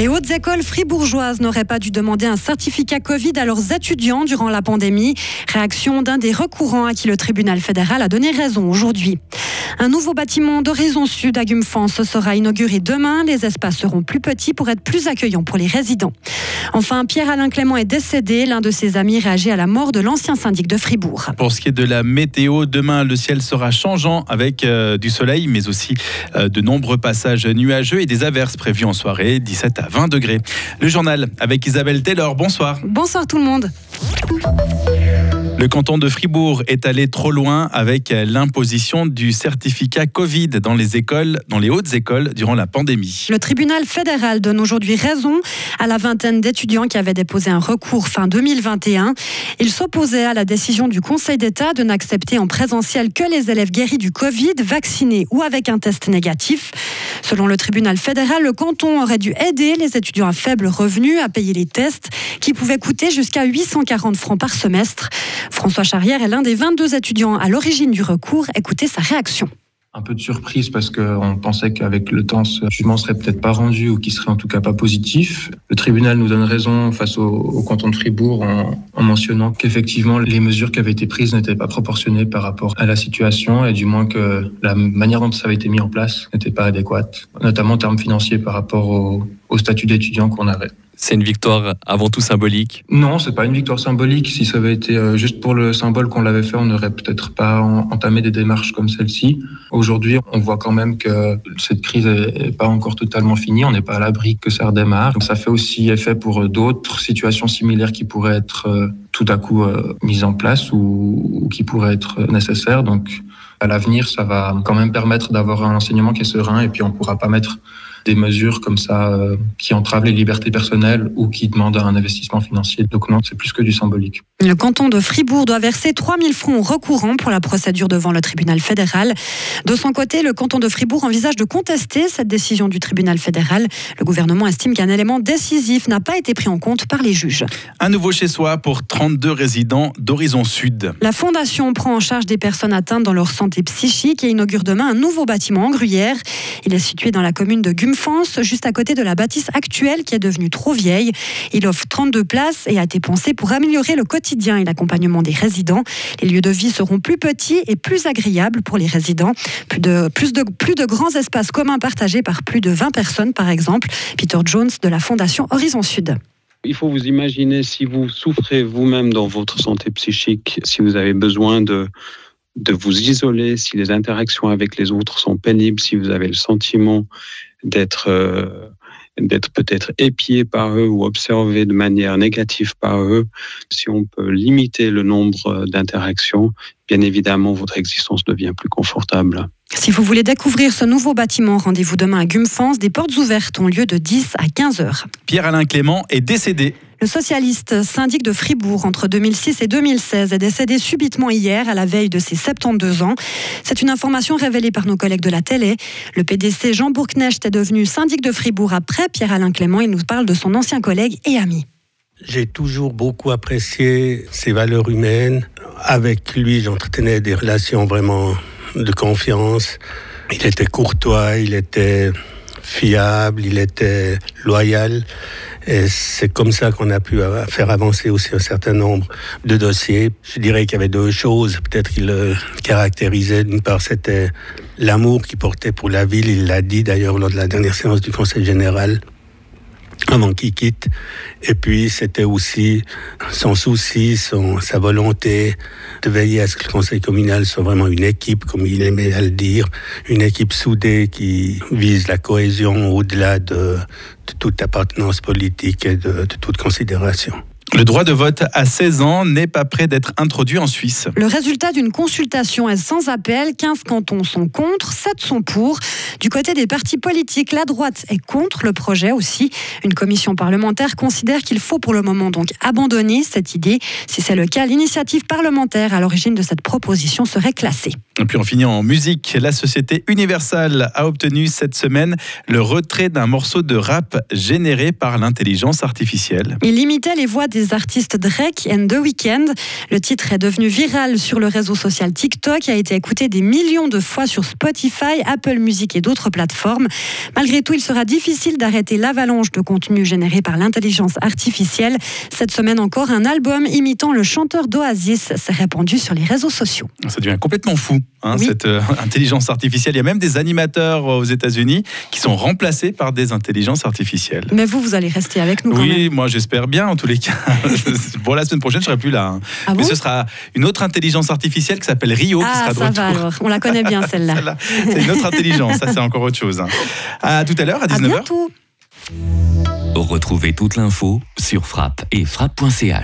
Les hautes écoles fribourgeoises n'auraient pas dû demander un certificat Covid à leurs étudiants durant la pandémie. Réaction d'un des recourants à qui le tribunal fédéral a donné raison aujourd'hui. Un nouveau bâtiment d'Horizon Sud à Gumfans sera inauguré demain. Les espaces seront plus petits pour être plus accueillants pour les résidents. Enfin, Pierre-Alain Clément est décédé. L'un de ses amis réagit à la mort de l'ancien syndic de Fribourg. Pour ce qui est de la météo, demain, le ciel sera changeant avec euh, du soleil, mais aussi euh, de nombreux passages nuageux et des averses prévues en soirée, 17 à 20 degrés. Le journal avec Isabelle Taylor. Bonsoir. Bonsoir tout le monde. Le canton de Fribourg est allé trop loin avec l'imposition du certificat Covid dans les écoles, dans les hautes écoles durant la pandémie. Le tribunal fédéral donne aujourd'hui raison à la vingtaine d'étudiants qui avaient déposé un recours fin 2021. Ils s'opposaient à la décision du Conseil d'État de n'accepter en présentiel que les élèves guéris du Covid, vaccinés ou avec un test négatif. Selon le tribunal fédéral, le canton aurait dû aider les étudiants à faible revenu à payer les tests qui pouvaient coûter jusqu'à 840 francs par semestre. François Charrière est l'un des 22 étudiants à l'origine du recours. Écoutez sa réaction un peu de surprise parce qu'on pensait qu'avec le temps, ce jugement serait peut-être pas rendu ou qui serait en tout cas pas positif. Le tribunal nous donne raison face au, canton de Fribourg en, en mentionnant qu'effectivement les mesures qui avaient été prises n'étaient pas proportionnées par rapport à la situation et du moins que la manière dont ça avait été mis en place n'était pas adéquate, notamment en termes financiers par rapport au statut d'étudiant qu'on avait. C'est une victoire avant tout symbolique Non, c'est pas une victoire symbolique. Si ça avait été euh, juste pour le symbole qu'on l'avait fait, on n'aurait peut-être pas entamé des démarches comme celle-ci. Aujourd'hui, on voit quand même que cette crise n'est pas encore totalement finie. On n'est pas à l'abri que ça redémarre. Ça fait aussi effet pour d'autres situations similaires qui pourraient être euh, tout à coup euh, mises en place ou qui pourraient être nécessaires. Donc à l'avenir, ça va quand même permettre d'avoir un enseignement qui est serein et puis on pourra pas mettre des mesures comme ça euh, qui entravent les libertés personnelles ou qui demandent un investissement financier. Donc non, c'est plus que du symbolique. Le canton de Fribourg doit verser 3000 francs recourants pour la procédure devant le tribunal fédéral. De son côté, le canton de Fribourg envisage de contester cette décision du tribunal fédéral. Le gouvernement estime qu'un élément décisif n'a pas été pris en compte par les juges. Un nouveau chez soi pour 32 résidents d'Horizon Sud. La fondation prend en charge des personnes atteintes dans leur santé psychique et inaugure demain un nouveau bâtiment en Gruyère. Il est situé dans la commune de Gum France, juste à côté de la bâtisse actuelle qui est devenue trop vieille. Il offre 32 places et a été pensé pour améliorer le quotidien et l'accompagnement des résidents. Les lieux de vie seront plus petits et plus agréables pour les résidents. Plus de, plus de, plus de grands espaces communs partagés par plus de 20 personnes, par exemple. Peter Jones de la Fondation Horizon Sud. Il faut vous imaginer si vous souffrez vous-même dans votre santé psychique, si vous avez besoin de, de vous isoler, si les interactions avec les autres sont pénibles, si vous avez le sentiment d'être euh, d'être peut-être épié par eux ou observé de manière négative par eux, si on peut limiter le nombre d'interactions, bien évidemment, votre existence devient plus confortable. Si vous voulez découvrir ce nouveau bâtiment, rendez-vous demain à Gumfans. Des portes ouvertes ont lieu de 10 à 15 heures. Pierre-Alain Clément est décédé le socialiste syndic de Fribourg entre 2006 et 2016 est décédé subitement hier à la veille de ses 72 ans. C'est une information révélée par nos collègues de la télé. Le PDC Jean Bourknecht est devenu syndic de Fribourg après Pierre-Alain Clément. Il nous parle de son ancien collègue et ami. J'ai toujours beaucoup apprécié ses valeurs humaines. Avec lui, j'entretenais des relations vraiment de confiance. Il était courtois, il était fiable, il était loyal. Et c'est comme ça qu'on a pu faire avancer aussi un certain nombre de dossiers. Je dirais qu'il y avait deux choses, peut-être qu'il le caractérisait. D'une part, c'était l'amour qu'il portait pour la ville. Il l'a dit d'ailleurs lors de la dernière séance du Conseil général avant qu'il quitte. Et puis, c'était aussi son souci, son, sa volonté de veiller à ce que le conseil communal soit vraiment une équipe, comme il aimait à le dire, une équipe soudée qui vise la cohésion au-delà de, toute appartenance politique et de toute considération. Le droit de vote à 16 ans n'est pas prêt d'être introduit en Suisse. Le résultat d'une consultation est sans appel. 15 cantons sont contre, 7 sont pour. Du côté des partis politiques, la droite est contre le projet aussi. Une commission parlementaire considère qu'il faut pour le moment donc abandonner cette idée. Si c'est le cas, l'initiative parlementaire à l'origine de cette proposition serait classée. Et puis on finit en musique. La société Universal a obtenu cette semaine le retrait d'un morceau de rap généré par l'intelligence artificielle. Il limitait les voix des des artistes Drake and The Weeknd. Le titre est devenu viral sur le réseau social TikTok et a été écouté des millions de fois sur Spotify, Apple Music et d'autres plateformes. Malgré tout, il sera difficile d'arrêter l'avalanche de contenu généré par l'intelligence artificielle. Cette semaine encore, un album imitant le chanteur d'Oasis s'est répandu sur les réseaux sociaux. Ça devient complètement fou, hein, cette euh, intelligence artificielle. Il y a même des animateurs aux États-Unis qui sont remplacés par des intelligences artificielles. Mais vous, vous allez rester avec nous quand Oui, même. moi j'espère bien en tous les cas. bon, la semaine prochaine, je serai plus là. hein. Ah Mais bon ce sera une autre intelligence artificielle qui s'appelle Rio qui Ah, sera de ça retour. va alors. On la connaît bien celle-là. Celle-là, C'est une autre intelligence, ça c'est encore autre chose. hein. À tout à l'heure, à À 19h. bientôt. Retrouvez toute l'info sur frappe et frappe.ch.